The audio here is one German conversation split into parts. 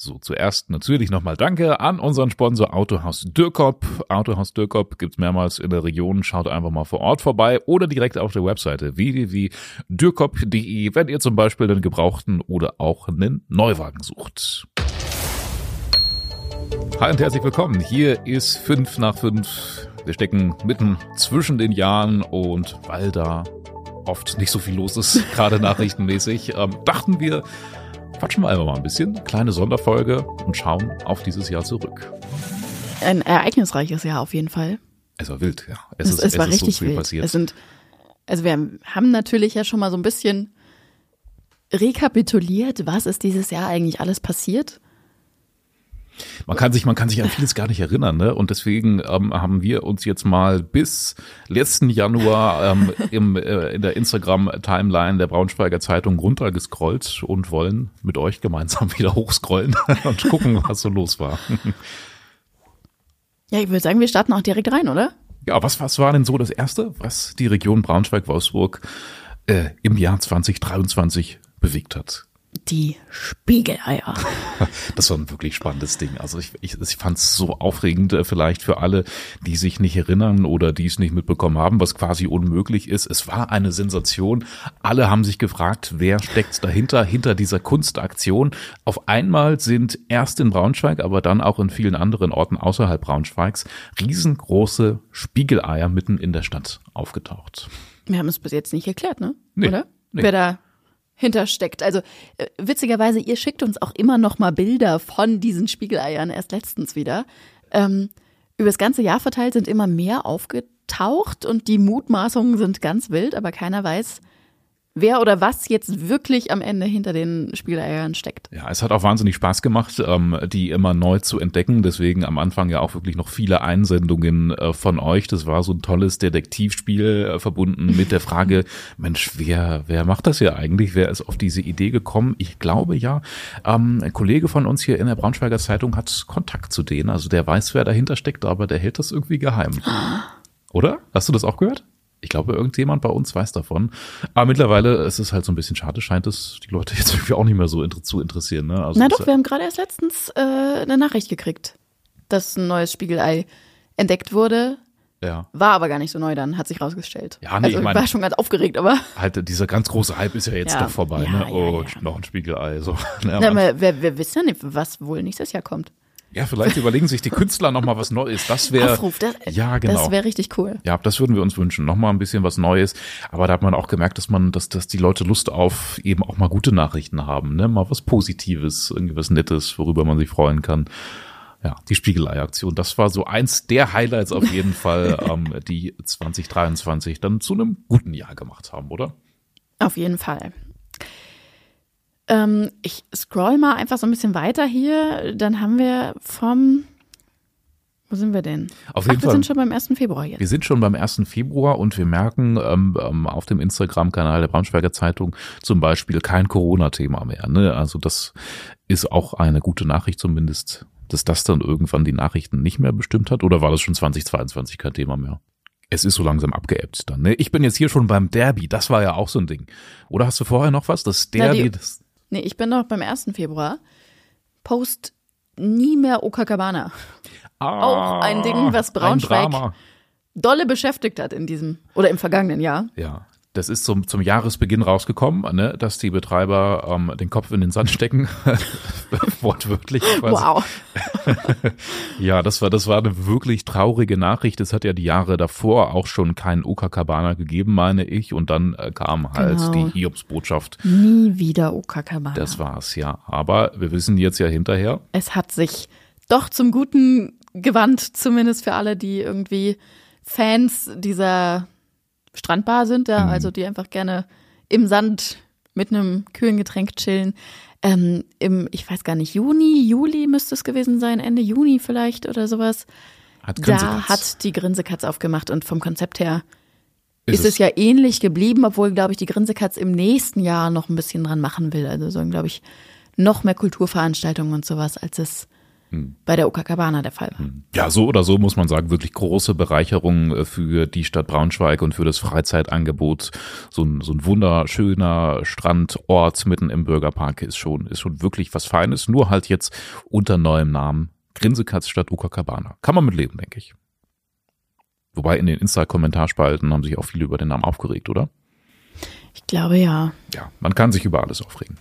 So, zuerst natürlich nochmal Danke an unseren Sponsor Autohaus Dürkop. Autohaus Dürkop gibt's mehrmals in der Region. Schaut einfach mal vor Ort vorbei oder direkt auf der Webseite www.dürkop.de, wenn ihr zum Beispiel einen gebrauchten oder auch einen Neuwagen sucht. Hi und herzlich willkommen. Hier ist 5 nach 5. Wir stecken mitten zwischen den Jahren und weil da oft nicht so viel los ist, gerade nachrichtenmäßig, ähm, dachten wir, quatschen wir einfach mal ein bisschen, kleine Sonderfolge und schauen auf dieses Jahr zurück. Ein ereignisreiches Jahr auf jeden Fall. Es war wild, ja. Es, es, ist, es war es richtig so viel wild. passiert. Es sind, also wir haben natürlich ja schon mal so ein bisschen rekapituliert, was ist dieses Jahr eigentlich alles passiert. Man kann sich, man kann sich an vieles gar nicht erinnern, ne? Und deswegen ähm, haben wir uns jetzt mal bis letzten Januar ähm, im, äh, in der Instagram-Timeline der Braunschweiger Zeitung runtergescrollt und wollen mit euch gemeinsam wieder hochscrollen und gucken, was so los war. Ja, ich würde sagen, wir starten auch direkt rein, oder? Ja, was, was war denn so das Erste, was die Region Braunschweig-Wolfsburg äh, im Jahr 2023 bewegt hat? Die Spiegeleier. Das war ein wirklich spannendes Ding. Also ich, ich, ich fand es so aufregend, äh, vielleicht für alle, die sich nicht erinnern oder die es nicht mitbekommen haben, was quasi unmöglich ist. Es war eine Sensation. Alle haben sich gefragt, wer steckt dahinter, hinter dieser Kunstaktion. Auf einmal sind erst in Braunschweig, aber dann auch in vielen anderen Orten außerhalb Braunschweigs riesengroße Spiegeleier mitten in der Stadt aufgetaucht. Wir haben es bis jetzt nicht erklärt, ne? Nee, Oder? Nee. Wer da hintersteckt. Also äh, witzigerweise, ihr schickt uns auch immer noch mal Bilder von diesen Spiegeleiern, erst letztens wieder. Ähm, über das ganze Jahr verteilt sind immer mehr aufgetaucht und die Mutmaßungen sind ganz wild, aber keiner weiß, wer oder was jetzt wirklich am Ende hinter den Spieleiern steckt. Ja, es hat auch wahnsinnig Spaß gemacht, ähm, die immer neu zu entdecken. Deswegen am Anfang ja auch wirklich noch viele Einsendungen äh, von euch. Das war so ein tolles Detektivspiel äh, verbunden mit der Frage, Mensch, wer, wer macht das hier eigentlich? Wer ist auf diese Idee gekommen? Ich glaube ja, ähm, ein Kollege von uns hier in der Braunschweiger Zeitung hat Kontakt zu denen. Also der weiß, wer dahinter steckt, aber der hält das irgendwie geheim. Oder? Hast du das auch gehört? Ich glaube, irgendjemand bei uns weiß davon. Aber mittlerweile ist es halt so ein bisschen schade, scheint es die Leute jetzt irgendwie auch nicht mehr so inter zu interessieren. Ne? Also Na doch, wir haben gerade erst letztens äh, eine Nachricht gekriegt, dass ein neues Spiegelei entdeckt wurde. Ja. War aber gar nicht so neu dann, hat sich rausgestellt. Ja, nee, also ich mein, war schon ganz aufgeregt, aber. Halt, dieser ganz große Hype ist ja jetzt ja. doch vorbei, ja, ne? Oh, ja, noch ein Spiegelei. So. Na, aber wir, wir wissen ja nicht, was wohl nächstes Jahr kommt. Ja, vielleicht überlegen sich die Künstler noch mal was Neues. Das wäre ja genau. Das wäre richtig cool. Ja, das würden wir uns wünschen. Noch mal ein bisschen was Neues. Aber da hat man auch gemerkt, dass man, dass, dass die Leute Lust auf eben auch mal gute Nachrichten haben, ne? Mal was Positives, irgendwie was Nettes, worüber man sich freuen kann. Ja, die Spiegelei-Aktion. Das war so eins der Highlights auf jeden Fall, ähm, die 2023 dann zu einem guten Jahr gemacht haben, oder? Auf jeden Fall. Ähm, ich scroll mal einfach so ein bisschen weiter hier. Dann haben wir vom wo sind wir denn? Auf jeden Ach, wir sind schon beim 1. Februar jetzt. Wir sind schon beim 1. Februar und wir merken ähm, ähm, auf dem Instagram-Kanal der Braunschweiger Zeitung zum Beispiel kein Corona-Thema mehr. Ne? Also das ist auch eine gute Nachricht zumindest, dass das dann irgendwann die Nachrichten nicht mehr bestimmt hat. Oder war das schon 2022 kein Thema mehr? Es ist so langsam abgeebbt dann. Ne? Ich bin jetzt hier schon beim Derby. Das war ja auch so ein Ding. Oder hast du vorher noch was? Das Derby, Na, die, das Nee, ich bin noch beim 1. Februar. Post nie mehr Okakabana. Ah, Auch ein Ding, was Braunschweig dolle beschäftigt hat in diesem oder im vergangenen Jahr. Ja. Das ist zum, zum Jahresbeginn rausgekommen, ne, dass die Betreiber ähm, den Kopf in den Sand stecken. Wortwörtlich. Quasi. Wow. ja, das war, das war eine wirklich traurige Nachricht. Es hat ja die Jahre davor auch schon keinen Oka Cabana gegeben, meine ich. Und dann äh, kam halt genau. die Hiobsbotschaft. Nie wieder Oka Cabana. Das war's, ja. Aber wir wissen jetzt ja hinterher. Es hat sich doch zum Guten gewandt, zumindest für alle, die irgendwie Fans dieser Strandbar sind, ja, mhm. also die einfach gerne im Sand mit einem kühlen Getränk chillen. Ähm, Im, ich weiß gar nicht, Juni, Juli müsste es gewesen sein, Ende Juni vielleicht oder sowas. Hat da hat die Grinsekatz aufgemacht und vom Konzept her ist, ist es, ja ähnlich geblieben, obwohl, glaube ich, die Grinsekatz im nächsten Jahr noch ein bisschen dran machen will. Also sollen, glaube ich, noch mehr Kulturveranstaltungen und sowas, als es bei der Ukakabana der Fall war. Ja, so oder so muss man sagen, wirklich große Bereicherung äh, für die Stadt Braunschweig und für das Freizeitangebot. So ein, so ein wunderschöner Strandort mitten im Bürgerpark ist schon, ist schon wirklich was Feines, nur halt jetzt unter neuem Namen. Grinsekatz statt Ukakabana. Kann man mit leben, denke ich. Wobei in den Insta-Kommentarspalten haben sich auch viele über den Namen aufgeregt, oder? Ich glaube ja. Ja, man kann sich über alles aufregen.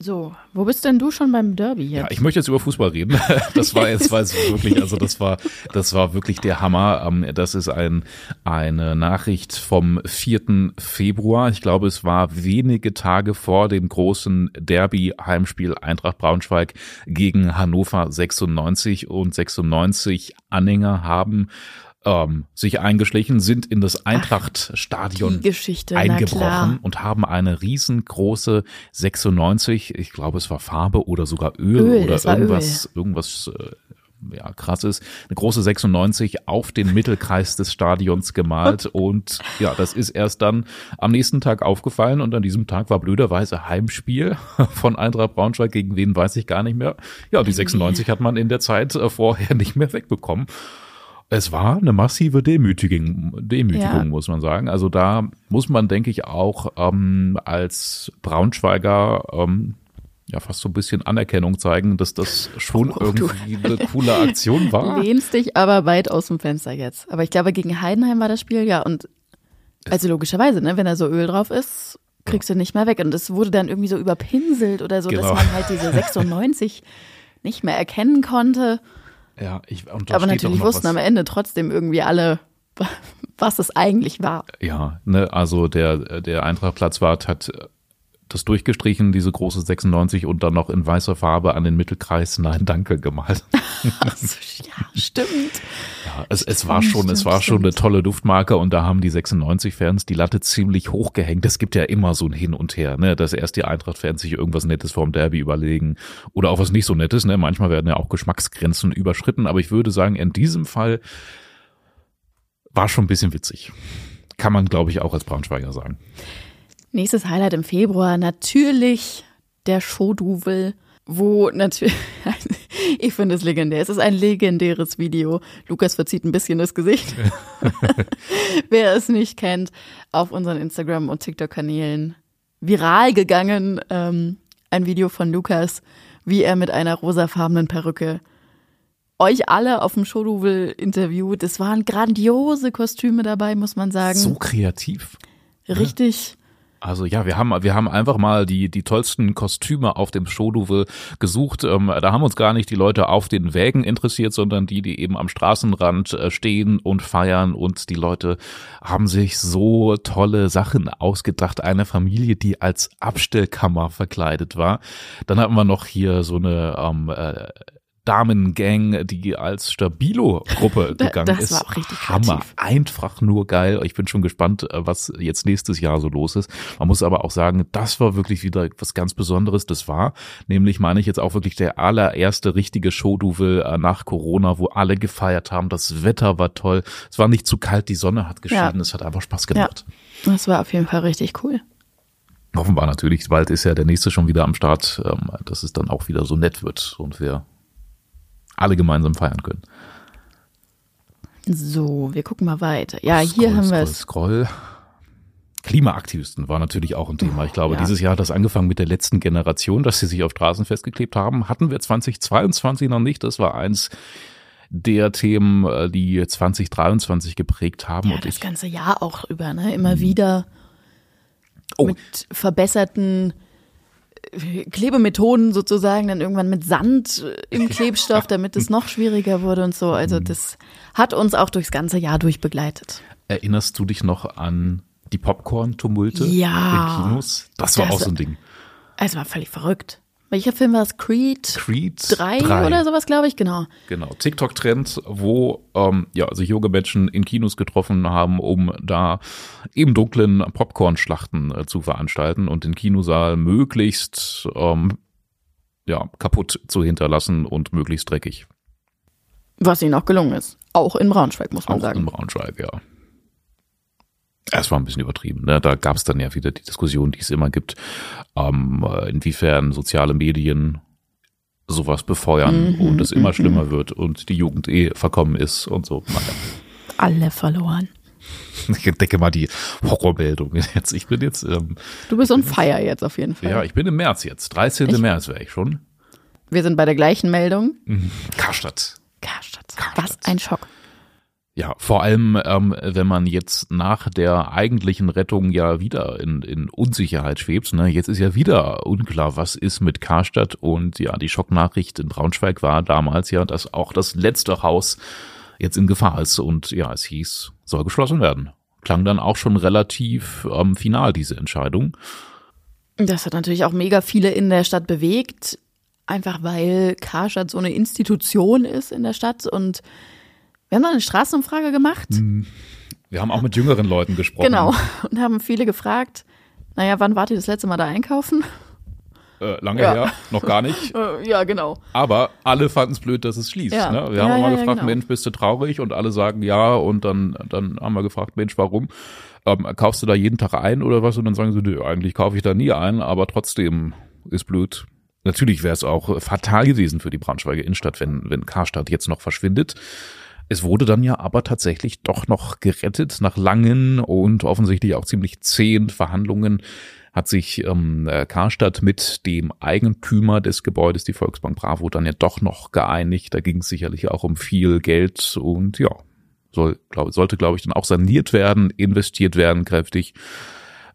So, wo bist denn du schon beim Derby jetzt? Ja, ich möchte jetzt über Fußball reden. Das war jetzt war es wirklich, also das war, das war wirklich der Hammer. Ähm, Das ist ein, eine Nachricht vom 4. Februar. Ich glaube, es war wenige Tage vor dem großen Derby-Heimspiel Eintracht Braunschweig gegen Hannover 96 und 96 Anhänger haben ähm, sich eingeschlichen, sind in das Eintracht-Stadion eingebrochen und haben eine riesengroße 96, ich glaube es war Farbe oder sogar Öl, Öl, oder irgendwas, irgendwas äh, ja, krasses, eine große 96 auf den Mittelkreis des Stadions gemalt und ja, das ist erst dann am nächsten Tag aufgefallen und an diesem Tag war blöderweise Heimspiel von Eintracht Braunschweig, gegen wen weiß ich gar nicht mehr. Ja, die 96 hat man in der Zeit äh, vorher nicht mehr wegbekommen. Es war eine massive Demütigung, Demütigung Ja. muss man sagen. Also da muss man, denke ich, auch ähm, als Braunschweiger ähm, ja fast so ein bisschen Anerkennung zeigen, dass das schon Oh, du. irgendwie eine coole Aktion war. Lehnst dich aber weit aus dem Fenster jetzt. Aber ich glaube, gegen Heidenheim war das Spiel, ja. Und also logischerweise, ne, wenn da so Öl drauf ist, kriegst du nicht mehr weg. Und es wurde dann irgendwie so überpinselt oder so, Genau. dass man halt diese 96 nicht mehr erkennen konnte. Ja, ich, und Aber natürlich wussten was- am Ende trotzdem irgendwie alle, was es eigentlich war. Ja, ne, also der, der Eintrachtplatzwart hat äh, das durchgestrichen, diese große 96 und dann noch in weißer Farbe an den Mittelkreis Nein, danke gemalt. Ach so, ja, stimmt. Ja, es, es war schon, es Stimmt, war schon eine stimmt. tolle Duftmarke und da haben die 96-Fans die Latte ziemlich hoch gehängt. Es gibt ja immer so ein Hin und Her, ne, dass erst die Eintracht-Fans sich irgendwas Nettes vorm Derby überlegen oder auch was nicht so Nettes, ne. Manchmal werden ja auch Geschmacksgrenzen überschritten, aber ich würde sagen, in diesem Fall war schon ein bisschen witzig. Kann man, glaube ich, auch als Braunschweiger sagen. Nächstes Highlight im Februar, natürlich der Showduvel, wo natürlich, ich finde es legendär. Es ist ein legendäres Video. Lukas verzieht ein bisschen das Gesicht. Wer es nicht kennt, auf unseren Instagram- und TikTok-Kanälen viral gegangen. Ähm, ein Video von Lukas, wie er mit einer rosafarbenen Perücke euch alle auf dem Showduvel interviewt. Es waren grandiose Kostüme dabei, muss man sagen. So kreativ. Richtig. Also ja, wir haben wir haben einfach mal die die tollsten Kostüme auf dem Showduvel gesucht. Ähm, da haben uns gar nicht die Leute auf den Wägen interessiert, sondern die, die eben am Straßenrand äh, stehen und feiern. Und die Leute haben sich so tolle Sachen ausgedacht. Eine Familie, die als Abstellkammer verkleidet war. Dann hatten wir noch hier so eine ähm, äh, Damengang, die als Stabilo-Gruppe gegangen das ist. war auch richtig Hammer. kreativ. Einfach nur geil. Ich bin schon gespannt, äh, was jetzt nächstes Jahr so los ist. Man muss aber auch sagen, das war wirklich wieder was ganz Besonderes. Das war nämlich, meine ich jetzt auch wirklich der allererste richtige Showduvel äh, nach Corona, wo alle gefeiert haben. Das Wetter war toll. Es war nicht zu kalt, die Sonne hat geschienen. Ja. Es hat einfach Spaß Ja, gemacht. das war auf jeden Fall richtig cool. Offenbar natürlich, bald ist ja der nächste schon wieder am Start, ähm, dass es dann auch wieder so nett wird und wir alle gemeinsam feiern können. So, wir gucken mal weiter. Ja, hier Scroll, haben wir scroll, es. Scroll. Klimaaktivisten war natürlich auch ein Thema. Ich glaube, Ja. dieses Jahr hat das angefangen mit der letzten Generation, dass sie sich auf Straßen festgeklebt haben. Hatten wir 2022 noch nicht. Das war eins der Themen, äh, die 2023 geprägt haben. Ja, und das ich, ganze Jahr auch über, ne? Immer wieder oh, mit verbesserten Klebemethoden sozusagen, dann irgendwann mit Sand äh, im Klebstoff, damit es noch schwieriger wurde und so. Mhm. Also das hat uns auch durchs ganze Jahr durchbegleitet. erinnerst du dich noch an die Popcorn-Tumulte Ja. in Kinos? Das war Das- auch so ein Ding. Also war völlig verrückt. Welcher Film war es? Creed Creed 3 oder sowas, glaube ich, genau. Genau, TikTok-Trend, wo ähm, ja, sich junge Menschen in Kinos getroffen haben, um da im dunklen Popcorn-Schlachten äh, zu veranstalten und den Kinosaal möglichst ähm, ja, kaputt zu hinterlassen und möglichst dreckig. Was ihnen auch gelungen ist. Auch in Braunschweig, muss man Auch sagen. in Braunschweig, ja. Es war ein bisschen übertrieben. Ne? Da gab es dann ja wieder die Diskussion, die es immer gibt, ähm, äh, inwiefern soziale Medien sowas befeuern Mhm, und es immer schlimmer wird und die Jugend eh verkommen ist und so. Alle verloren. Ich entdecke mal die Horrormeldung jetzt. Ich bin jetzt, ähm, Du bist on fire jetzt auf jeden Fall. ja, ich bin im März jetzt. 13. Ich- März wäre ich schon. Wir sind bei der gleichen Meldung. Karstadt. Karstadt. Karstadt. Was ein Schock. Ja, vor allem, ähm, wenn man jetzt nach der eigentlichen Rettung ja wieder in, in Unsicherheit schwebt. Ne? Jetzt ist ja wieder unklar, was ist mit Karstadt. Und ja, die Schocknachricht in Braunschweig war damals ja, dass auch das letzte Haus jetzt in Gefahr ist. Und ja, es hieß, soll geschlossen werden. Klang dann auch schon relativ ähm, final, diese Entscheidung. Das hat natürlich auch mega viele in der Stadt bewegt. Einfach weil Karstadt so eine Institution ist in der Stadt. Und wir haben da eine Straßenumfrage gemacht. Wir haben auch mit jüngeren Leuten gesprochen. Genau. Und haben viele gefragt, naja, wann wart ihr das letzte Mal da einkaufen? Äh, lange Ja. her, noch gar nicht. Äh, ja, genau. Aber alle fanden es blöd, dass es schließt. Ja. Ne? Wir Ja, haben auch ja, mal gefragt, genau. Mensch, bist du traurig? Und alle sagen ja. Und dann, dann haben wir gefragt, Mensch, warum? Ähm, kaufst du da jeden Tag ein oder was? Und dann sagen sie, nö, eigentlich kaufe ich da nie ein, aber trotzdem ist blöd. Natürlich wäre es auch fatal gewesen für die Braunschweiger Innenstadt, wenn, wenn Karstadt jetzt noch verschwindet. Es wurde dann ja aber tatsächlich doch noch gerettet. Nach langen und offensichtlich auch ziemlich zähen Verhandlungen hat sich ähm, äh, Karstadt mit dem Eigentümer des Gebäudes, die Volksbank Bravo, dann ja doch noch geeinigt. Da ging es sicherlich auch um viel Geld und ja, soll, glaub, sollte, glaube ich, dann auch saniert werden, investiert werden kräftig.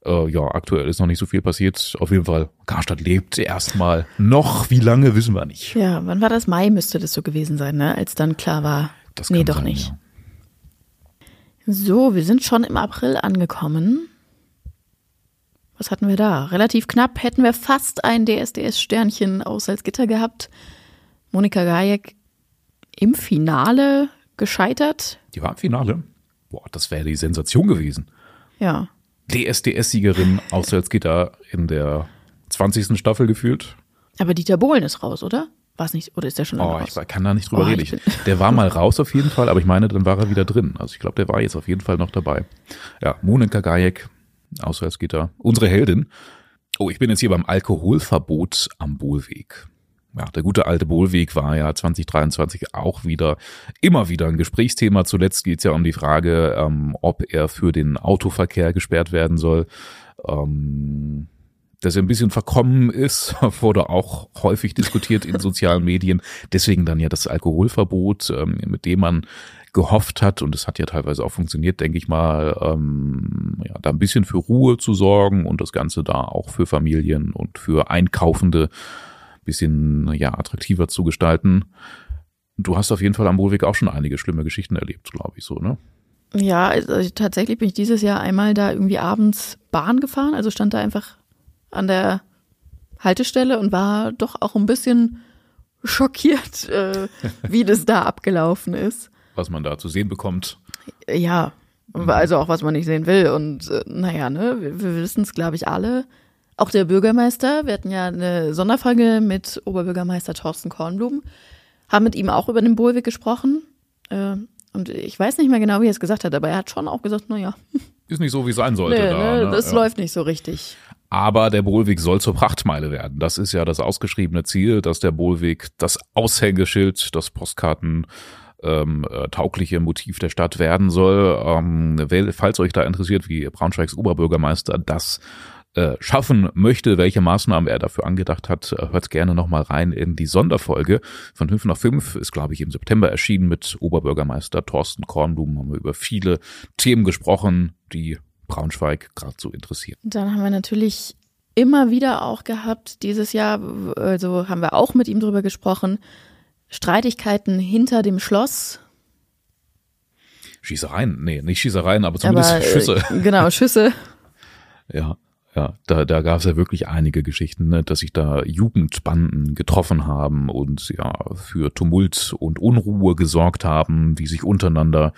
Äh, ja, aktuell ist noch nicht so viel passiert. Auf jeden Fall, Karstadt lebt erstmal noch. Wie lange, wissen wir nicht. Ja, wann war das? Mai müsste das so gewesen sein, ne? Als dann klar war, Das nee, doch sein, nicht. ja. So, wir sind schon im April angekommen. Was hatten wir da? Relativ knapp hätten wir fast ein DSDS-Sternchen aus Salzgitter gehabt. Monika Gajek im Finale gescheitert. Die war im Finale. Boah, das wäre die Sensation gewesen. Ja. DSDS-Siegerin aus Salzgitter in der 20. Staffel gefühlt. Aber Dieter Bohlen ist raus, oder? War es nicht? Oder ist der schon lange Oh, raus? ich kann da nicht drüber Oh, reden. der war mal raus auf jeden Fall, aber ich meine, dann war er wieder drin. Also ich glaube, der war jetzt auf jeden Fall noch dabei. Ja, Monika Gajek aus Salzgitter, unsere Heldin. Oh, ich bin jetzt hier beim Alkoholverbot am Bohlweg. Ja, der gute alte Bohlweg war ja 2023 auch wieder immer wieder ein Gesprächsthema. Zuletzt geht es ja um die Frage, ähm, ob er für den Autoverkehr gesperrt werden soll. Ähm, dass er ein bisschen verkommen ist, wurde auch häufig diskutiert in sozialen Medien. Deswegen dann ja das Alkoholverbot, ähm, mit dem man gehofft hat, und es hat ja teilweise auch funktioniert, denke ich mal, ähm, ja, da ein bisschen für Ruhe zu sorgen und das Ganze da auch für Familien und für Einkaufende ein bisschen ja attraktiver zu gestalten. Du hast auf jeden Fall am Bohlweg auch schon einige schlimme Geschichten erlebt, glaube ich so, ne? Ja, also tatsächlich bin ich dieses Jahr einmal da irgendwie abends Bahn gefahren. Also stand da einfach an der Haltestelle und war doch auch ein bisschen schockiert, äh, wie das da abgelaufen ist. Was man da zu sehen bekommt. Ja, also auch was man nicht sehen will. Und äh, naja, ne, wir, wir wissen es, glaube ich, alle. Auch der Bürgermeister, wir hatten ja eine Sonderfolge mit Oberbürgermeister Thorsten Kornblum, haben mit ihm auch über den Bohlweg gesprochen. Äh, und ich weiß nicht mehr genau, wie er es gesagt hat, aber er hat schon auch gesagt, naja, Ist nicht so, wie es sein sollte. nee, da, ne? das Ja. läuft nicht so richtig. Aber der Bohlweg soll zur Prachtmeile werden. Das ist ja das ausgeschriebene Ziel, dass der Bohlweg das Aushängeschild, das Postkarten ähm, äh, taugliche Motiv der Stadt werden soll. Ähm, falls euch da interessiert, wie Braunschweigs Oberbürgermeister das äh, schaffen möchte, welche Maßnahmen er dafür angedacht hat, äh, hört gerne nochmal rein in die Sonderfolge von 5 nach 5, ist glaube ich im September erschienen mit Oberbürgermeister Thorsten Kornblum, haben wir über viele Themen gesprochen, die Braunschweig gerade so interessieren. Und dann haben wir natürlich immer wieder auch gehabt, dieses Jahr, also haben wir auch mit ihm drüber gesprochen, Streitigkeiten hinter dem Schloss. Schießereien, nee, nicht Schießereien, aber zumindest aber, Schüsse. Äh, genau, Schüsse. Ja, ja, da, da gab es ja wirklich einige Geschichten, ne, dass sich da Jugendbanden getroffen haben und ja für Tumult und Unruhe gesorgt haben, die sich untereinander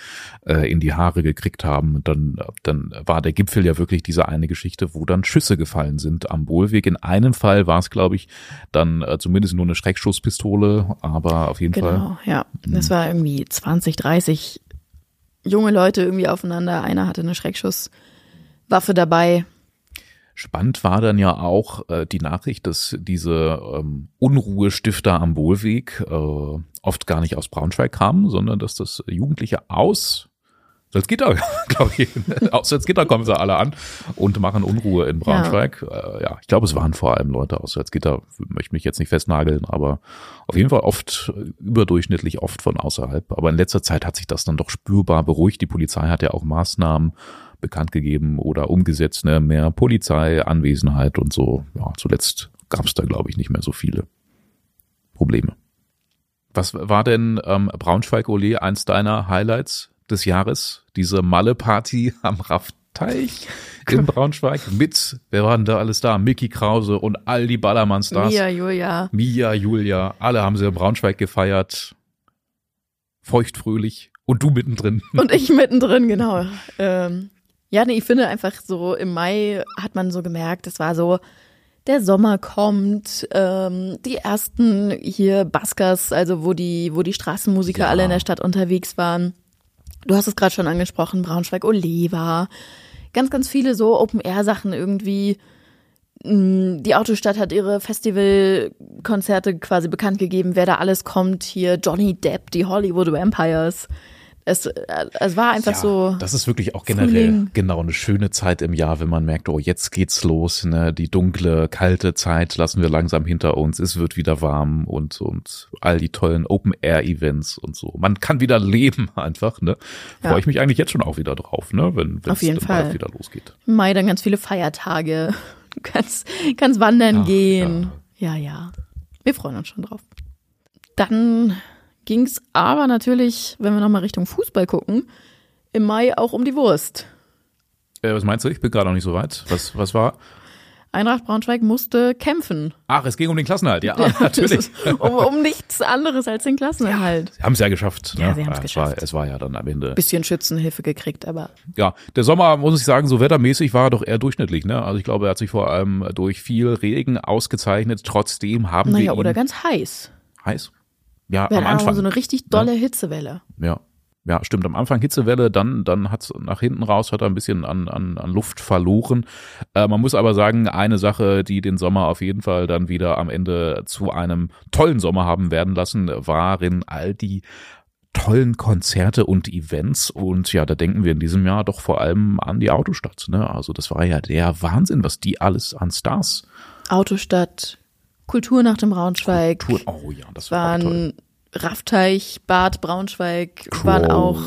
äh, in die Haare gekriegt haben. Und dann, dann war der Gipfel ja wirklich diese eine Geschichte, wo dann Schüsse gefallen sind am Bohlweg. In einem Fall war es, glaube ich, dann äh, zumindest nur eine Schreckschusspistole, aber auf jeden Fall. Genau, ja. Mhm. Das war irgendwie 20, 30 junge Leute irgendwie aufeinander. Einer hatte eine Schreckschusswaffe dabei. Spannend war dann ja auch äh, die Nachricht, dass diese ähm, Unruhestifter am Wohlweg äh, oft gar nicht aus Braunschweig kamen, sondern dass das Jugendliche aus Salzgitter, glaube ich. aus Salzgitter kommen sie alle an und machen Unruhe in Braunschweig. Ja, äh, ja ich glaube, es waren vor allem Leute aus Salzgitter, möchte mich jetzt nicht festnageln, aber auf jeden Fall oft, überdurchschnittlich oft von außerhalb. Aber in letzter Zeit hat sich das dann doch spürbar beruhigt. Die Polizei hat ja auch Maßnahmen bekannt gegeben oder umgesetzt, ne? mehr Polizeianwesenheit und so. Ja, zuletzt gab es da, glaube ich, nicht mehr so viele Probleme. Was war denn ähm, Braunschweig-Ole eins deiner Highlights des Jahres, diese Malle-Party am Raffteich in Braunschweig mit, wer war denn da alles da? Mickey Krause und all die Ballermann-Stars. Mia, Julia. Mia, Julia, alle haben sie in Braunschweig gefeiert. Feuchtfröhlich. Und du mittendrin. Und ich mittendrin, genau. Ähm, ja, nee, ich finde einfach so, im Mai hat man so gemerkt, es war so, der Sommer kommt, ähm, die ersten hier Baskers, also wo die, wo die Straßenmusiker ja. alle in der Stadt unterwegs waren. Du hast es gerade schon angesprochen, Braunschweig Oliva. Ganz, ganz viele so Open-Air-Sachen irgendwie. Mm, die Autostadt hat ihre Festivalkonzerte quasi bekannt gegeben, wer da alles kommt. Hier Johnny Depp, die Hollywood Vampires. Es, es war einfach ja, so. Das ist wirklich auch generell Frühling. genau eine schöne Zeit im Jahr, wenn man merkt, oh, jetzt geht's los, ne? Die dunkle, kalte Zeit lassen wir langsam hinter uns, es wird wieder warm und, und all die tollen Open-Air-Events und so. Man kann wieder leben einfach, ne? Ja. Freue ich mich eigentlich jetzt schon auch wieder drauf, ne? Wenn es dann Fall. wieder losgeht. Mai dann ganz viele Feiertage. Du kannst, kannst wandern Ach, gehen. Ja. ja, ja. Wir freuen uns schon drauf. Dann ging es aber natürlich, wenn wir nochmal Richtung Fußball gucken, im Mai auch um die Wurst. Äh, was meinst du? Ich bin gerade noch nicht so weit. Was, was war? Eintracht Braunschweig musste kämpfen. Ach, es ging um den Klassenhalt, ja, natürlich. um, um, nichts anderes als den Klassenerhalt. Ja, sie haben es ja geschafft. Ne? Ja, sie haben es geschafft. War, es war ja dann am Ende. Bisschen Schützenhilfe gekriegt, aber. Ja, der Sommer, muss ich sagen, so wettermäßig war er doch eher durchschnittlich. Ne? Also ich glaube, er hat sich vor allem durch viel Regen ausgezeichnet. Trotzdem haben naja, wir. Naja, oder ganz heiß. Heiß? Ja, wir am Anfang. so eine richtig dolle ja. Hitzewelle. Ja. Ja, stimmt. Am Anfang Hitzewelle, dann, dann hat's nach hinten raus, hat er ein bisschen an, an, an Luft verloren. Äh, man muss aber sagen, eine Sache, die den Sommer auf jeden Fall dann wieder am Ende zu einem tollen Sommer haben werden lassen, waren all die tollen Konzerte und Events. Und ja, da denken wir in diesem Jahr doch vor allem an die Autostadt. Ne? Also das war ja der Wahnsinn, was die alles an Stars. Autostadt, Kultur nach dem Braunschweig. Kultur, oh ja, das war toll. Raffteich, Bad Braunschweig, cool. waren auch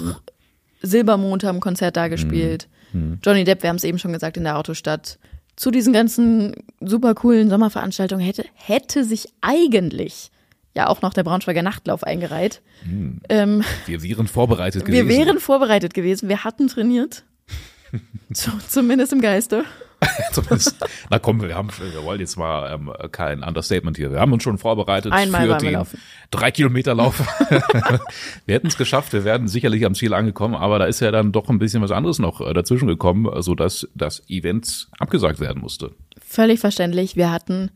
Silbermond haben Konzert da gespielt. Mhm. Johnny Depp, wir haben es eben schon gesagt, in der Autostadt. Zu diesen ganzen super coolen Sommerveranstaltungen hätte, hätte sich eigentlich ja auch noch der Braunschweiger Nachtlauf eingereiht. Mhm. Ähm, wir wären vorbereitet gewesen. Wir wären vorbereitet gewesen. Wir hatten trainiert. Zumindest im Geiste. Na komm, wir haben, wir wollen jetzt mal ähm, kein Understatement hier. Wir haben uns schon vorbereitet Einmal für den drei Kilometer Lauf. wir hätten es geschafft. Wir werden sicherlich am Ziel angekommen, aber da ist ja dann doch ein bisschen was anderes noch äh, dazwischen gekommen, so dass das Event abgesagt werden musste. Völlig verständlich. Wir hatten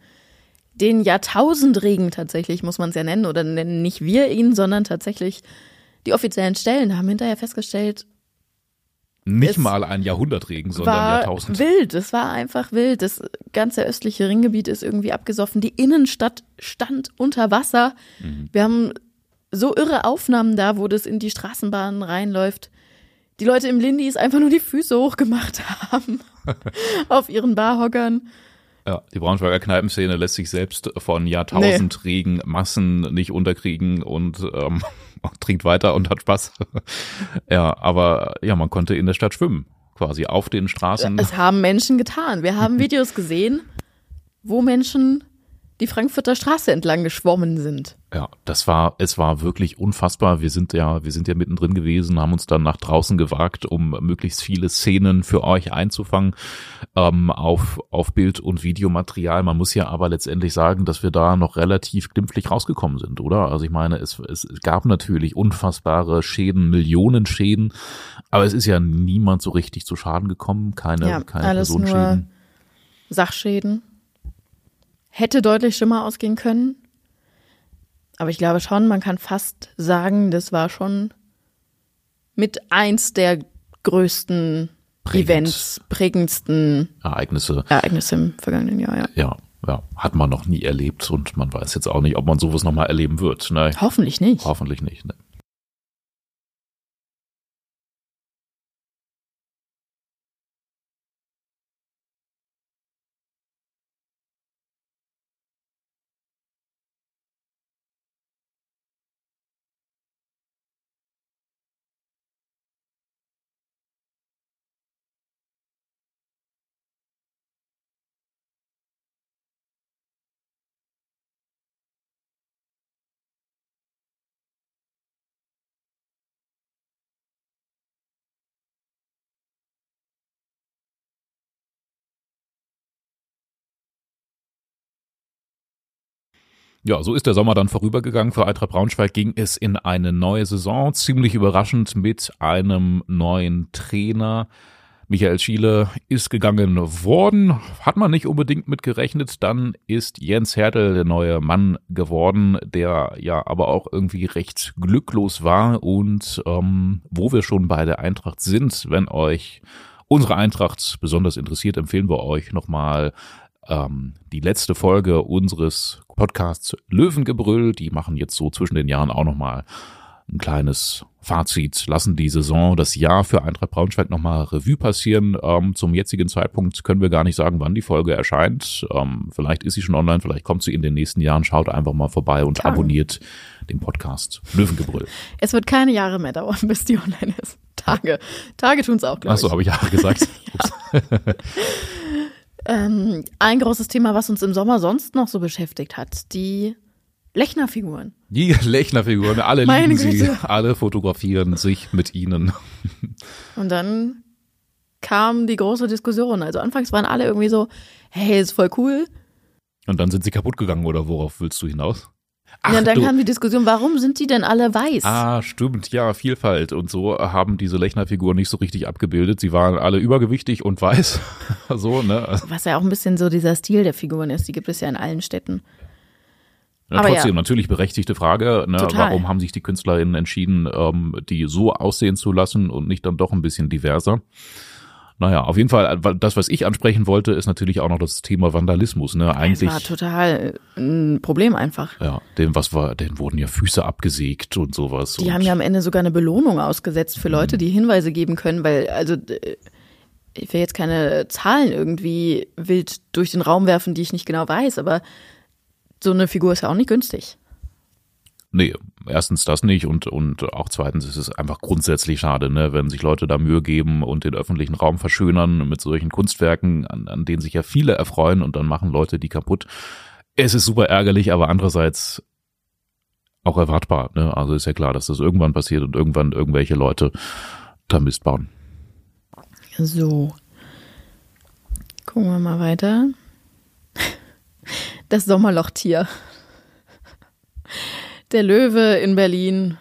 den Jahrtausendregen tatsächlich, muss man es ja nennen, oder nennen nicht wir ihn, sondern tatsächlich die offiziellen Stellen haben hinterher festgestellt, nicht es mal ein Jahrhundertregen, sondern war Jahrtausend. Wild, es war einfach wild. Das ganze östliche Ringgebiet ist irgendwie abgesoffen. Die Innenstadt stand unter Wasser. Mhm. Wir haben so irre Aufnahmen da, wo das in die Straßenbahnen reinläuft. Die Leute im Lindis einfach nur die Füße hochgemacht haben auf ihren Barhockern. Ja, die Braunschweiger Kneipenszene lässt sich selbst von Jahrtausendregen nee. Massen nicht unterkriegen und ähm, trinkt weiter und hat Spaß. ja, aber ja, man konnte in der Stadt schwimmen, quasi auf den Straßen. Es haben Menschen getan. Wir haben Videos gesehen, wo Menschen die Frankfurter Straße entlang geschwommen sind. Ja, das war, es war wirklich unfassbar. Wir sind ja, wir sind ja mittendrin gewesen, haben uns dann nach draußen gewagt, um möglichst viele Szenen für euch einzufangen ähm, auf, auf Bild- und Videomaterial. Man muss ja aber letztendlich sagen, dass wir da noch relativ glimpflich rausgekommen sind, oder? Also ich meine, es, es gab natürlich unfassbare Schäden, Millionen Schäden, aber es ist ja niemand so richtig zu Schaden gekommen, keine, ja, keine Personenschäden. Sachschäden hätte deutlich schlimmer ausgehen können. Aber ich glaube schon, man kann fast sagen, das war schon mit eins der größten prägend. Events, prägendsten Ereignisse. Ereignisse im vergangenen Jahr, ja. Ja, ja, hat man noch nie erlebt und man weiß jetzt auch nicht, ob man sowas nochmal erleben wird. Ne? Hoffentlich nicht. Hoffentlich nicht. Ne? Ja, so ist der Sommer dann vorübergegangen. Für Eintracht Braunschweig ging es in eine neue Saison, ziemlich überraschend mit einem neuen Trainer. Michael Schiele ist gegangen worden, hat man nicht unbedingt mit gerechnet. Dann ist Jens Hertel der neue Mann geworden, der ja aber auch irgendwie recht glücklos war. Und ähm, wo wir schon bei der Eintracht sind, wenn euch unsere Eintracht besonders interessiert, empfehlen wir euch nochmal ähm, die letzte Folge unseres Podcasts Löwengebrüll. Die machen jetzt so zwischen den Jahren auch nochmal ein kleines Fazit, lassen die Saison, das Jahr für Eintracht Braunschweig nochmal Revue passieren. Ähm, zum jetzigen Zeitpunkt können wir gar nicht sagen, wann die Folge erscheint. Ähm, vielleicht ist sie schon online, vielleicht kommt sie in den nächsten Jahren. Schaut einfach mal vorbei und Klar. abonniert den Podcast Löwengebrüll. Es wird keine Jahre mehr dauern, bis die online ist. Tage. Tage tun's auch, glaube Achso, ich. habe ich ja gesagt. Ups. Ähm, ein großes Thema, was uns im Sommer sonst noch so beschäftigt hat, die Lechner-Figuren. Die Lechner-Figuren, alle Meine lieben sie, Güte. alle fotografieren sich mit ihnen. Und dann kam die große Diskussion. Also anfangs waren alle irgendwie so, hey, ist voll cool. Und dann sind sie kaputt gegangen, oder worauf willst du hinaus? Ja, und dann du- kam die Diskussion, warum sind die denn alle weiß? Ah, stimmt, ja, Vielfalt. Und so haben diese Lechner-Figuren nicht so richtig abgebildet. Sie waren alle übergewichtig und weiß. so, ne? Was ja auch ein bisschen so dieser Stil der Figuren ist. Die gibt es ja in allen Städten. Ja, Aber trotzdem, ja. natürlich berechtigte Frage. Ne? Total. Warum haben sich die KünstlerInnen entschieden, ähm, die so aussehen zu lassen und nicht dann doch ein bisschen diverser? Naja, auf jeden Fall, äh, das, was ich ansprechen wollte, ist natürlich auch noch das Thema Vandalismus. Ne? Das Eigentlich, war total ein Problem einfach. ja, dem, was war, denen wurden ja Füße abgesägt und sowas. Die und, haben ja am Ende sogar eine Belohnung ausgesetzt für Leute, die Hinweise geben können, weil, also, äh, ich will jetzt keine Zahlen irgendwie wild durch den Raum werfen, die ich nicht genau weiß, aber so eine Figur ist ja auch nicht günstig. Nee, erstens das nicht und, und auch zweitens ist es einfach grundsätzlich schade, ne, wenn sich Leute da Mühe geben und den öffentlichen Raum verschönern mit solchen Kunstwerken, an, an denen sich ja viele erfreuen und dann machen Leute die kaputt. Es ist super ärgerlich, aber andererseits auch erwartbar, ne? Also ist ja klar, dass das irgendwann passiert und irgendwann irgendwelche Leute da Mist bauen. So. Gucken wir mal weiter. Das Sommerlochtier. Der Löwe in Berlin,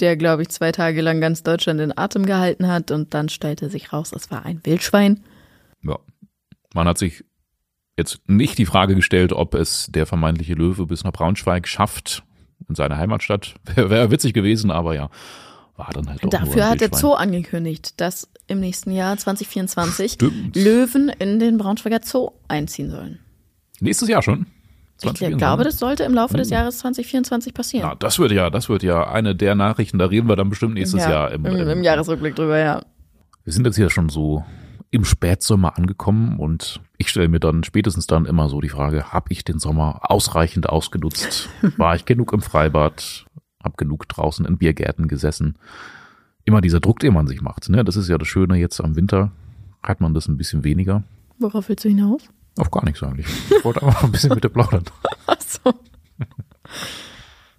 der, glaube ich, zwei Tage lang ganz Deutschland in Atem gehalten hat und dann stellte sich raus, es war ein Wildschwein. Ja. Man hat sich jetzt nicht die Frage gestellt, ob es der vermeintliche Löwe bis nach Braunschweig schafft, in seine Heimatstadt. Wäre wär witzig gewesen, aber ja, war dann halt auch nur Dafür hat der. Zoo angekündigt, dass im nächsten Jahr 2024 Stimmt. Löwen in den Braunschweiger Zoo einziehen sollen. Nächstes Jahr schon? Ich 2024? glaube, das sollte im Laufe des Oh. Jahres 2024 passieren. Ja, das wird ja, das wird ja eine der Nachrichten, da reden wir dann bestimmt nächstes ja, Jahr. Im, im, im Jahresrückblick drüber, ja. Wir sind jetzt hier schon so im Spätsommer angekommen und ich stelle mir dann spätestens dann immer so die Frage, habe ich den Sommer ausreichend ausgenutzt? War ich genug im Freibad? Hab genug draußen in Biergärten gesessen? Immer dieser Druck, den man sich macht, ne? Das ist ja das Schöne jetzt am Winter, hat man das ein bisschen weniger. Worauf willst du hinaus? Auf gar nichts eigentlich. Ich wollte einfach ein bisschen mit dir plaudern. Achso.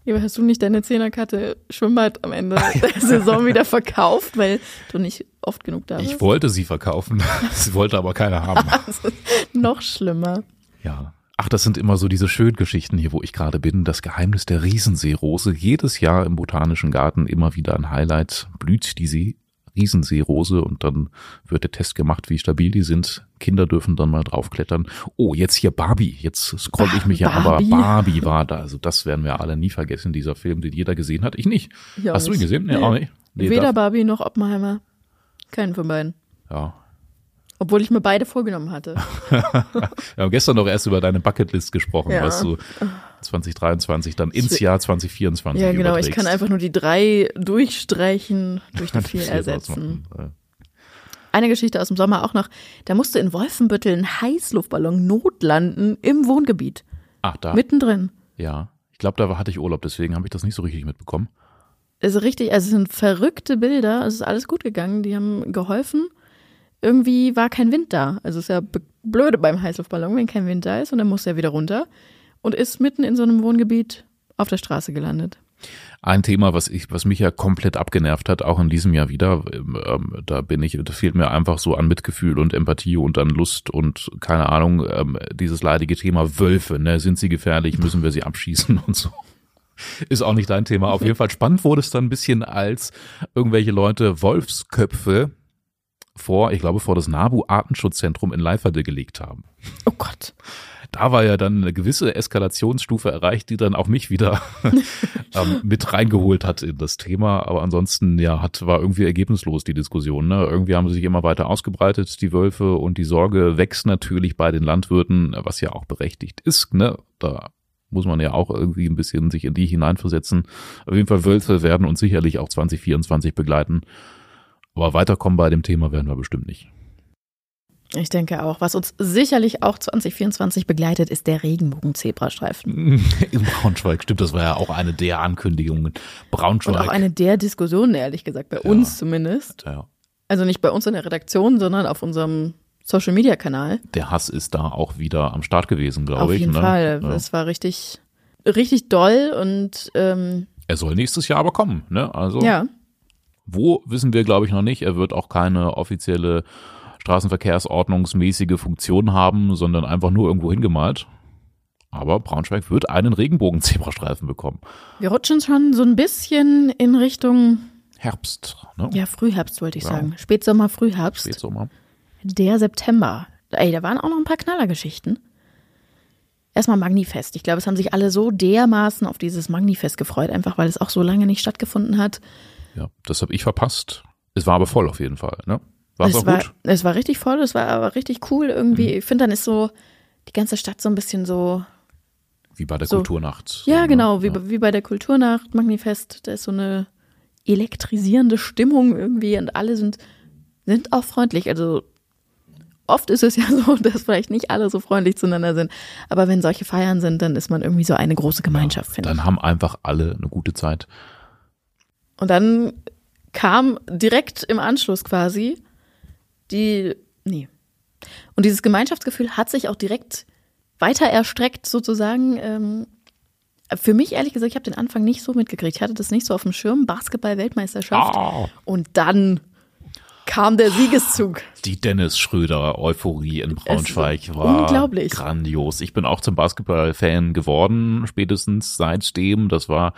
Ja, hast du nicht deine Zehnerkarte Schwimmbad am Ende der Saison wieder verkauft, weil du nicht oft genug da bist? Ich wollte sie verkaufen, sie wollte aber keiner haben. Das ist noch schlimmer. Ja. Ach, das sind immer so diese schönen Geschichten hier, wo ich gerade bin. Das Geheimnis der Riesenseerose. Jedes Jahr im Botanischen Garten immer wieder ein Highlight. Blüht die See Riesenseerose und dann wird der Test gemacht, wie stabil die sind. Kinder dürfen dann mal draufklettern. Oh, jetzt hier Barbie. Jetzt scroll ich mich ja, aber Barbie? War da. Also das werden wir alle nie vergessen, dieser Film, den jeder gesehen hat. Ich nicht. Ich auch Hast du ihn gesehen? Nee, Nee. auch nicht. Nee, Weder darf- Barbie noch Oppenheimer. Keinen von beiden. Ja. Obwohl ich mir beide vorgenommen hatte. Wir haben gestern noch erst über deine Bucketlist gesprochen, Ja. was du 2023 dann ins Jahr 2024 Ja, genau. überträgst. Ich kann einfach nur die drei durchstreichen, durch die vier ersetzen. Eine Geschichte aus dem Sommer auch noch. Da musste in Wolfenbüttel ein Heißluftballon notlanden im Wohngebiet. Ach, da. Mittendrin. Ja. Ich glaube, da hatte ich Urlaub, deswegen habe ich das nicht so richtig mitbekommen. Also richtig, also es sind verrückte Bilder. Es ist alles gut gegangen. Die haben geholfen. Irgendwie war kein Wind da. Also es ist ja blöde beim Heißluftballon, wenn kein Wind da ist und dann muss er wieder runter und ist mitten in so einem Wohngebiet auf der Straße gelandet. Ein Thema, was ich, was mich ja komplett abgenervt hat, auch in diesem Jahr wieder, ähm, da bin ich, da fehlt mir einfach so an Mitgefühl und Empathie und an Lust und keine Ahnung, ähm, dieses leidige Thema Wölfe, ne, sind sie gefährlich, müssen wir sie abschießen und so. Ist auch nicht dein Thema. Auf jeden Fall spannend wurde es dann ein bisschen, als irgendwelche Leute Wolfsköpfe vor, ich glaube, vor das NABU Artenschutzzentrum in Leiferde gelegt haben. Oh Gott. Da war ja dann eine gewisse Eskalationsstufe erreicht, die dann auch mich wieder ähm, mit reingeholt hat in das Thema. Aber ansonsten, ja, hat, war irgendwie ergebnislos die Diskussion. Ne? Irgendwie haben sie sich immer weiter ausgebreitet, die Wölfe, und die Sorge wächst natürlich bei den Landwirten, was ja auch berechtigt ist. Ne? Da muss man ja auch irgendwie ein bisschen sich in die hineinversetzen. Auf jeden Fall Wölfe werden uns sicherlich auch 2024 begleiten. Aber weiterkommen bei dem Thema werden wir bestimmt nicht. Ich denke auch. Was uns sicherlich auch 2024 begleitet, ist der Regenbogen-Zebrastreifen. Im Braunschweig, stimmt, das war ja auch eine der Ankündigungen. Braunschweig. Und auch eine der Diskussionen, ehrlich gesagt, bei uns zumindest. ja. Also nicht bei uns in der Redaktion, sondern auf unserem Social-Media-Kanal. Der Hass ist da auch wieder am Start gewesen, glaube Auf ich. jeden ne? Fall. Ja. Es war richtig, richtig doll und ähm, Er soll nächstes Jahr aber kommen, ne? Also ja. wo wissen wir, glaube ich, noch nicht. Er wird auch keine offizielle straßenverkehrsordnungsmäßige Funktion haben, sondern einfach nur irgendwo hingemalt. Aber Braunschweig wird einen Regenbogen-Zebrastreifen bekommen. Wir rutschen schon so ein bisschen in Richtung, Herbst, ne? ja, Frühherbst wollte ich Ja. sagen. Spätsommer, Frühherbst. Spätsommer. Der September. Ey, da waren auch noch ein paar Knallergeschichten. Erstmal Magnifest. Ich glaube, es haben sich alle so dermaßen auf dieses Magnifest gefreut, einfach weil es auch so lange nicht stattgefunden hat. Ja, das habe ich verpasst. Es war aber voll auf jeden Fall, ne? War es auch war, gut? es war richtig voll, es war aber richtig cool irgendwie. Ich finde, dann ist so die ganze Stadt so ein bisschen so, Wie bei der so. Kulturnacht. ja ne? genau, wie, Ja. bei- wie bei der Kulturnacht, Magnifest, da ist so eine elektrisierende Stimmung irgendwie und alle sind, sind auch freundlich. Also oft ist es ja so, dass vielleicht nicht alle so freundlich zueinander sind, aber wenn solche Feiern sind, dann ist man irgendwie so eine große Gemeinschaft, finde ich. Dann haben einfach alle eine gute Zeit. Und dann kam direkt im Anschluss quasi die, nee. Und dieses Gemeinschaftsgefühl hat sich auch direkt weiter erstreckt sozusagen. Ähm, für mich ehrlich gesagt, ich habe den Anfang nicht so mitgekriegt. Ich hatte das nicht so auf dem Schirm. Basketball-Weltmeisterschaft. Ah. Und dann kam der Siegeszug. Die Dennis Schröder Euphorie in Braunschweig war unglaublich. grandios. Ich bin auch zum Basketball-Fan geworden, spätestens seitdem. Das war,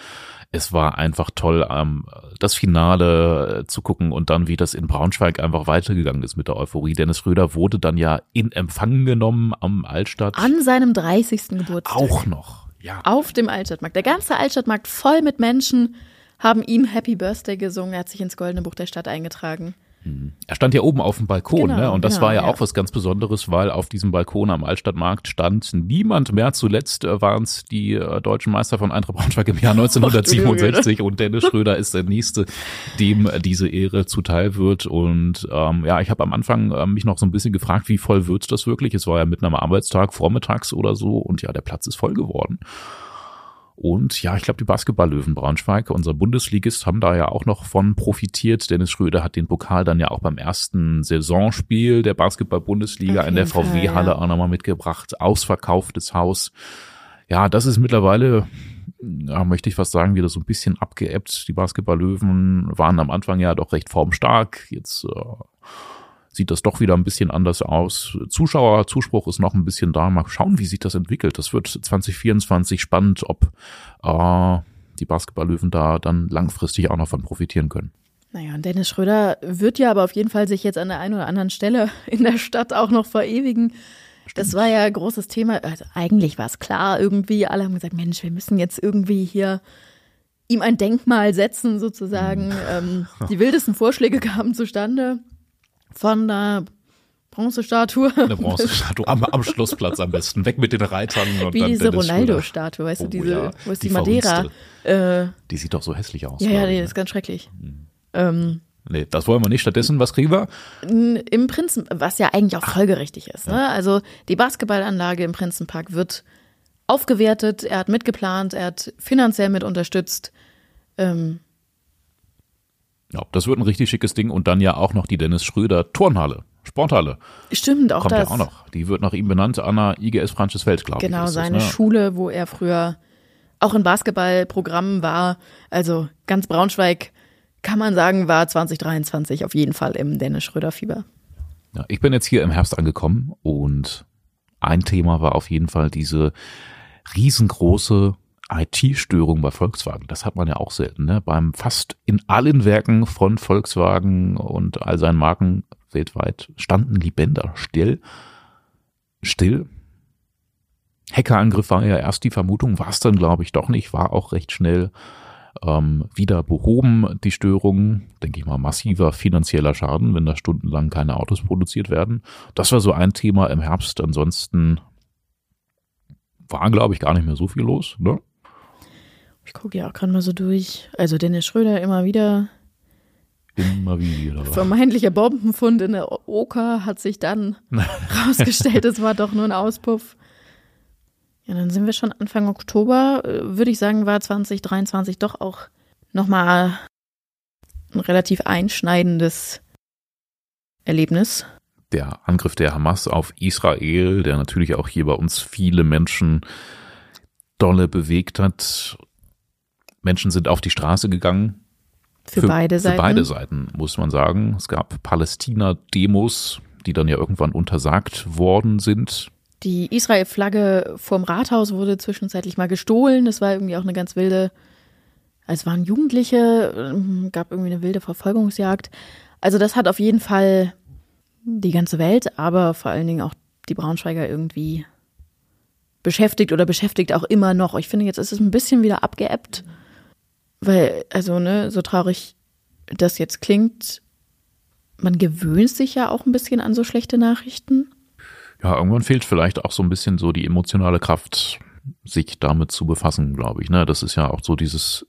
es war einfach toll, ähm, das Finale äh, zu gucken und dann, wie das in Braunschweig einfach weitergegangen ist mit der Euphorie. Dennis Schröder wurde dann ja in Empfang genommen am Altstadt. An seinem 30. Geburtstag. auch noch. Ja. Auf dem Altstadtmarkt. Der ganze Altstadtmarkt voll mit Menschen haben ihm Happy Birthday gesungen. Er hat sich ins Goldene Buch der Stadt eingetragen. Er stand ja oben auf dem Balkon, Genau, ne? Und das genau, war ja, ja. auch was ganz Besonderes, weil auf diesem Balkon am Altstadtmarkt stand niemand mehr. Zuletzt äh, waren es die äh, deutschen Meister von Eintracht Braunschweig im Jahr 1967 und Dennis Schröder ist der nächste, dem äh, diese Ehre zuteil wird. Und ähm, ja, ich habe am Anfang äh, mich noch so ein bisschen gefragt, wie voll wird's das wirklich? Es war ja mitten am Arbeitstag, vormittags oder so, und ja, der Platz ist voll geworden. Und ja, ich glaube, die Basketballlöwen Braunschweig, unser Bundesligist, haben da ja auch noch von profitiert. Dennis Schröder hat den Pokal dann ja auch beim ersten Saisonspiel der Basketball-Bundesliga in der VW-Halle ja. auch nochmal mitgebracht. Ausverkauftes Haus. Ja, das ist mittlerweile, ja, möchte ich fast sagen, wieder so ein bisschen abgeebbt. Die Basketball-Löwen waren am Anfang ja doch recht formstark. Jetzt äh, sieht das doch wieder ein bisschen anders aus. Zuschauerzuspruch ist noch ein bisschen da. Mal schauen, wie sich das entwickelt. Das wird 2024 spannend, ob äh, die Basketballlöwen da dann langfristig auch noch von profitieren können. Naja, und Dennis Schröder wird ja aber auf jeden Fall sich jetzt an der einen oder anderen Stelle in der Stadt auch noch verewigen. Das war ja ein großes Thema. Also eigentlich war es klar irgendwie. Alle haben gesagt, Mensch, wir müssen jetzt irgendwie hier ihm ein Denkmal setzen sozusagen. Ähm, die wildesten Vorschläge kamen zustande. Von der Bronzestatue. Eine Bronzestatue am, am Schlussplatz am besten. Weg mit den Reitern. Und Wie dann diese Ronaldo-Statue, weißt Oh, du, diese, ja, wo ist die die, Madeira? Äh, Die sieht doch so hässlich aus. ja, ja, nee, ne? das ist ganz schrecklich. Hm. Ähm, Nee, das wollen wir nicht. Stattdessen, was kriegen wir? Im Prinzen, was ja eigentlich auch folgerichtig ist. Ne? Also die Basketballanlage im Prinzenpark wird aufgewertet, er hat mitgeplant, er hat finanziell mit unterstützt. Ähm, Ja, das wird ein richtig schickes Ding. Und dann ja auch noch die Dennis Schröder Turnhalle, Sporthalle. stimmt, auch Kommt das. ja auch noch. Die wird nach ihm benannt, an der IGS Francisfeld, glaube ich. Genau, ist das, seine ne? Schule, wo er früher auch in Basketballprogrammen war. Also ganz Braunschweig, kann man sagen, war 2023 auf jeden Fall im Dennis Schröder-Fieber. Ja, ich bin jetzt hier im Herbst angekommen und ein Thema war auf jeden Fall diese riesengroße IT-Störung bei Volkswagen. Das hat man ja auch selten. Ne? Beim fast in allen Werken von Volkswagen und all seinen Marken weltweit standen die Bänder still. Still. Hackerangriff war ja erst die Vermutung, war es dann glaube ich doch nicht, war auch recht schnell ähm, wieder behoben, die Störung. Denke ich mal, massiver finanzieller Schaden, wenn da stundenlang keine Autos produziert werden. Das war so ein Thema im Herbst. Ansonsten war, glaube ich, gar nicht mehr so viel los. Ne? Ich gucke ja auch gerade mal so durch. Also Dennis Schröder immer wieder. Immer wieder. Vermeintlicher Bombenfund in der Oker hat sich dann rausgestellt, es war doch nur ein Auspuff. Ja, dann sind wir schon Anfang Oktober. Äh, Würde ich sagen, war 2023 doch auch nochmal ein relativ einschneidendes Erlebnis. Der Angriff der Hamas auf Israel, der natürlich auch hier bei uns viele Menschen dolle bewegt hat. Menschen sind auf die Straße gegangen. Für, beide Seiten. Für beide Seiten, muss man sagen. Es gab Palästina-Demos, die dann ja irgendwann untersagt worden sind. Die Israel-Flagge vorm Rathaus wurde zwischenzeitlich mal gestohlen. Das war irgendwie auch eine ganz wilde. Es waren Jugendliche, ähm, gab irgendwie eine wilde Verfolgungsjagd. Also das hat auf jeden Fall die ganze Welt, aber vor allen Dingen auch die Braunschweiger irgendwie beschäftigt oder beschäftigt auch immer noch. Ich finde, jetzt ist es ein bisschen wieder abgeebbt, weil, also, ne, so traurig das jetzt klingt, man gewöhnt sich ja auch ein bisschen an so schlechte Nachrichten. Ja, irgendwann fehlt vielleicht auch so ein bisschen so die emotionale Kraft, sich damit zu befassen, glaube ich. Ne? Das ist ja auch so dieses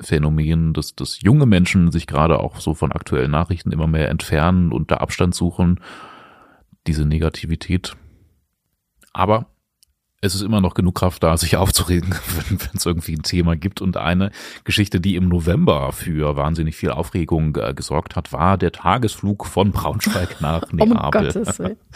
Phänomen, dass, dass junge Menschen sich gerade auch so von aktuellen Nachrichten immer mehr entfernen und da Abstand suchen. Diese Negativität. Aber es ist immer noch genug Kraft da, sich aufzuregen, wenn es irgendwie ein Thema gibt. Und eine Geschichte, die im November für wahnsinnig viel Aufregung äh, gesorgt hat, war der Tagesflug von Braunschweig nach Um Neapel. Willen.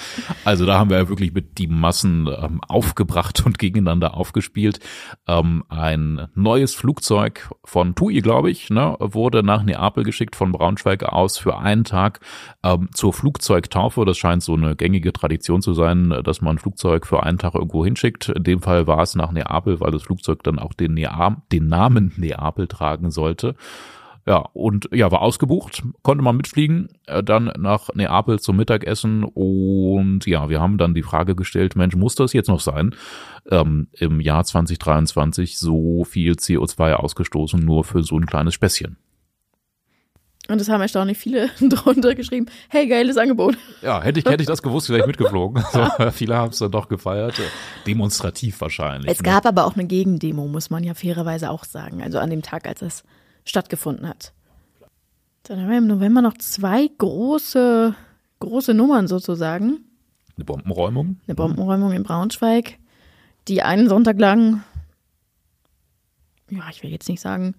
Also da haben wir ja wirklich mit die Massen ähm, aufgebracht und gegeneinander aufgespielt. Ähm, ein neues Flugzeug von TUI, glaube ich, ne, wurde nach Neapel geschickt von Braunschweig aus für einen Tag ähm, zur Flugzeugtaufe. Das scheint so eine gängige Tradition zu sein, dass man ein Flugzeug für einen Tag irgendwo hinschickt. In dem Fall war es nach Neapel, weil das Flugzeug dann auch den, Nea den Namen Neapel tragen sollte. Ja, und ja, war ausgebucht, konnte man mitfliegen, äh, dann nach Neapel zum Mittagessen und ja, wir haben dann die Frage gestellt, Mensch, muss das jetzt noch sein? Ähm, Im Jahr 2023 so viel CO2 ausgestoßen, nur für so ein kleines Späßchen. Und es haben erstaunlich viele drunter geschrieben, hey, geiles Angebot. Ja, hätte ich, hätte ich das gewusst, vielleicht mitgeflogen. So, viele haben es dann doch gefeiert, demonstrativ wahrscheinlich. Es ne? gab aber auch eine Gegendemo, muss man ja fairerweise auch sagen. Also an dem Tag, als es stattgefunden hat. Dann haben wir im November noch zwei große, große Nummern sozusagen. Eine Bombenräumung. Eine Bombenräumung in Braunschweig, die einen Sonntag lang, ja, ich will jetzt nicht sagen,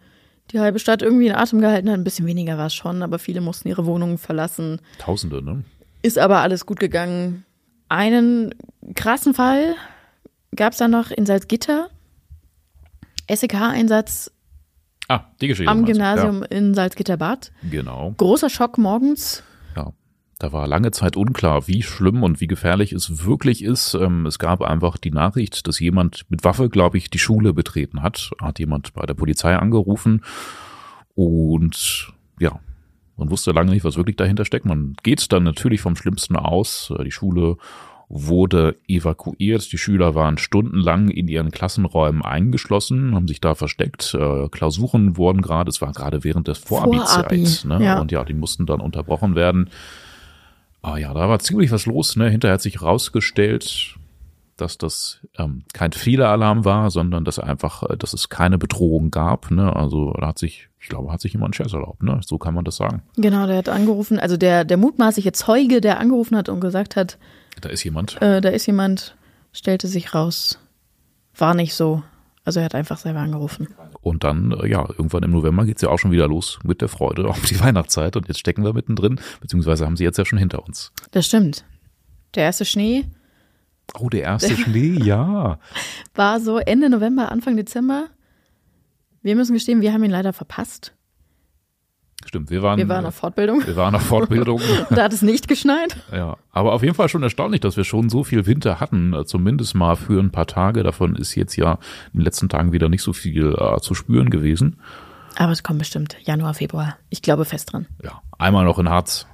die halbe Stadt irgendwie in Atem gehalten hat. Ein bisschen weniger war es schon, aber viele mussten ihre Wohnungen verlassen. Tausende, ne? Ist aber alles gut gegangen. Einen krassen Fall gab es dann noch in Salzgitter. SEK-Einsatz Ah, die Geschichte. am? Gymnasium in Salzgitterbad. Ja, genau. Großer Schock morgens. Ja, da war lange Zeit unklar, wie schlimm und wie gefährlich es wirklich ist. Ähm, Es gab einfach die Nachricht, dass jemand mit Waffe, glaube ich, die Schule betreten hat. Hat jemand bei der Polizei angerufen und ja, man wusste lange nicht, was wirklich dahinter steckt. Man geht dann natürlich vom Schlimmsten aus. Die Schule wurde evakuiert. Die Schüler waren stundenlang in ihren Klassenräumen eingeschlossen, haben sich da versteckt. Äh, Klausuren wurden gerade, es war gerade während des Vorabi, Vorabi-Zeits, ne? ja. Und ja, die mussten dann unterbrochen werden. Ah ja, da war ziemlich was los. Ne? Hinterher hat sich rausgestellt, dass das ähm, kein Fehleralarm war, sondern dass einfach, äh, dass es keine Bedrohung gab. Ne? Also da hat sich, ich glaube, hat sich jemand einen Scherz erlaubt. Ne? So kann man das sagen. Genau, der hat angerufen, also der, der mutmaßliche Zeuge, der angerufen hat und gesagt hat, Da ist jemand. äh, da ist jemand, stellte sich raus, war nicht so. Also er hat einfach selber angerufen. Und dann, äh, ja, irgendwann im November geht's ja auch schon wieder los mit der Freude auf die Weihnachtszeit. Und jetzt stecken wir mittendrin, beziehungsweise haben sie jetzt ja schon hinter uns. Das stimmt. Der erste Schnee Oh, der erste Schnee, ja. war so Ende November, Anfang Dezember. Wir müssen gestehen, wir haben ihn leider verpasst. Stimmt, wir waren, Wir waren auf Fortbildung. wir waren auf Fortbildung. Da hat es nicht geschneit. Ja, aber auf jeden Fall schon erstaunlich, dass wir schon so viel Winter hatten, äh, zumindest mal für ein paar Tage. Davon ist jetzt ja in den letzten Tagen wieder nicht so viel äh, zu spüren gewesen. Aber es kommt bestimmt Januar, Februar. Ich glaube fest dran. Ja, einmal noch in Harz.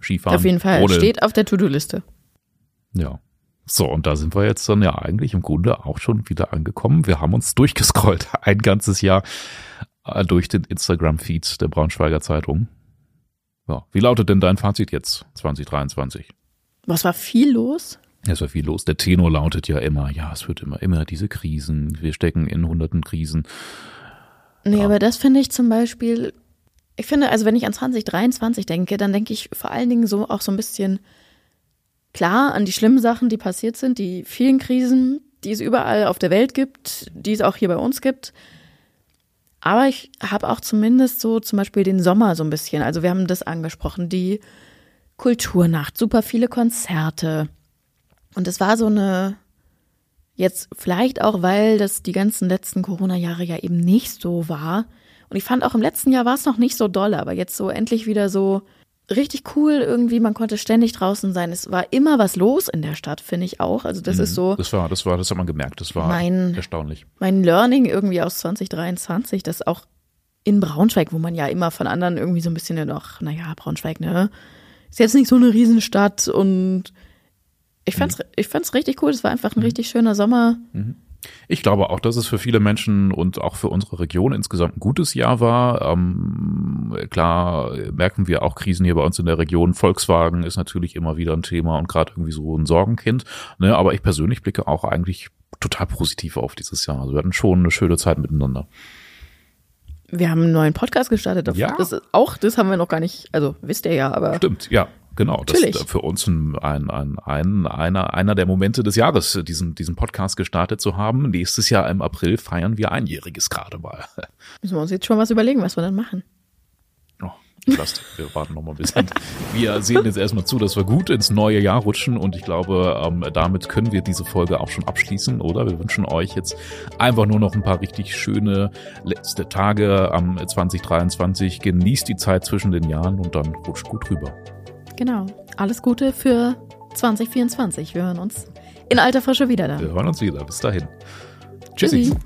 Skifahren. Auf jeden Fall. Ohne, Steht auf der To-Do-Liste. Ja. So, und da sind wir jetzt dann ja eigentlich im Grunde auch schon wieder angekommen. Wir haben uns durchgescrollt, ein ganzes Jahr äh, durch den Instagram-Feed der Braunschweiger Zeitung. Ja, wie lautet denn dein Fazit jetzt, 2023? Was war viel los? Es war viel los. Der Tenor lautet ja immer, ja, es wird immer, immer diese Krisen. Wir stecken in hunderten Krisen. Nee, aber das finde ich zum Beispiel, ich finde, also wenn ich an 2023 denke, dann denke ich vor allen Dingen so auch so ein bisschen klar an die schlimmen Sachen, die passiert sind, die vielen Krisen, die es überall auf der Welt gibt, die es auch hier bei uns gibt. Aber ich habe auch zumindest so zum Beispiel den Sommer so ein bisschen, also wir haben das angesprochen, die Kulturnacht, super viele Konzerte. Und es war so eine, jetzt vielleicht auch, weil das die ganzen letzten Corona-Jahre ja eben nicht so war. Und ich fand auch im letzten Jahr war es noch nicht so doll, aber jetzt so endlich wieder so richtig cool irgendwie. Man konnte ständig draußen sein. Es war immer was los in der Stadt, finde ich auch. Also das ist so Das war, das war, das hat man gemerkt. Das war Mein- erstaunlich. mein Learning irgendwie aus 2023, dass auch in Braunschweig, wo man ja immer von anderen irgendwie so ein bisschen noch, naja, Braunschweig, ne, ist jetzt nicht so eine Riesenstadt und ich fand's, ich fand's richtig cool. Es war einfach ein richtig schöner Sommer. Ich glaube auch, dass es für viele Menschen und auch für unsere Region insgesamt ein gutes Jahr war. Ähm, klar merken wir auch Krisen hier bei uns in der Region. Volkswagen ist natürlich immer wieder ein Thema und gerade irgendwie so ein Sorgenkind. Ne? Aber ich persönlich blicke auch eigentlich total positiv auf dieses Jahr. Also wir hatten schon eine schöne Zeit miteinander. Wir haben einen neuen Podcast gestartet. Ja. Das auch das haben wir noch gar nicht, also wisst ihr ja, aber Stimmt, ja. Genau, das Natürlich. ist für uns ein, ein, ein, ein, einer, einer der Momente des Jahres, diesen, diesen Podcast gestartet zu haben. Nächstes Jahr im April feiern wir einjähriges gerade mal. müssen wir uns jetzt schon was überlegen, was wir dann machen. Oh, lasst, wir warten noch mal ein bisschen. Wir sehen jetzt erstmal zu, dass wir gut ins neue Jahr rutschen und ich glaube, ähm, damit können wir diese Folge auch schon abschließen, oder? Wir wünschen euch jetzt einfach nur noch ein paar richtig schöne letzte Tage am 2023. Genießt die Zeit zwischen den Jahren und dann rutscht gut rüber. Genau. Alles Gute für 2024. Wir hören uns in alter Frische wieder dann. Wir hören uns wieder. Bis dahin. Tschüssi. Tschüssi.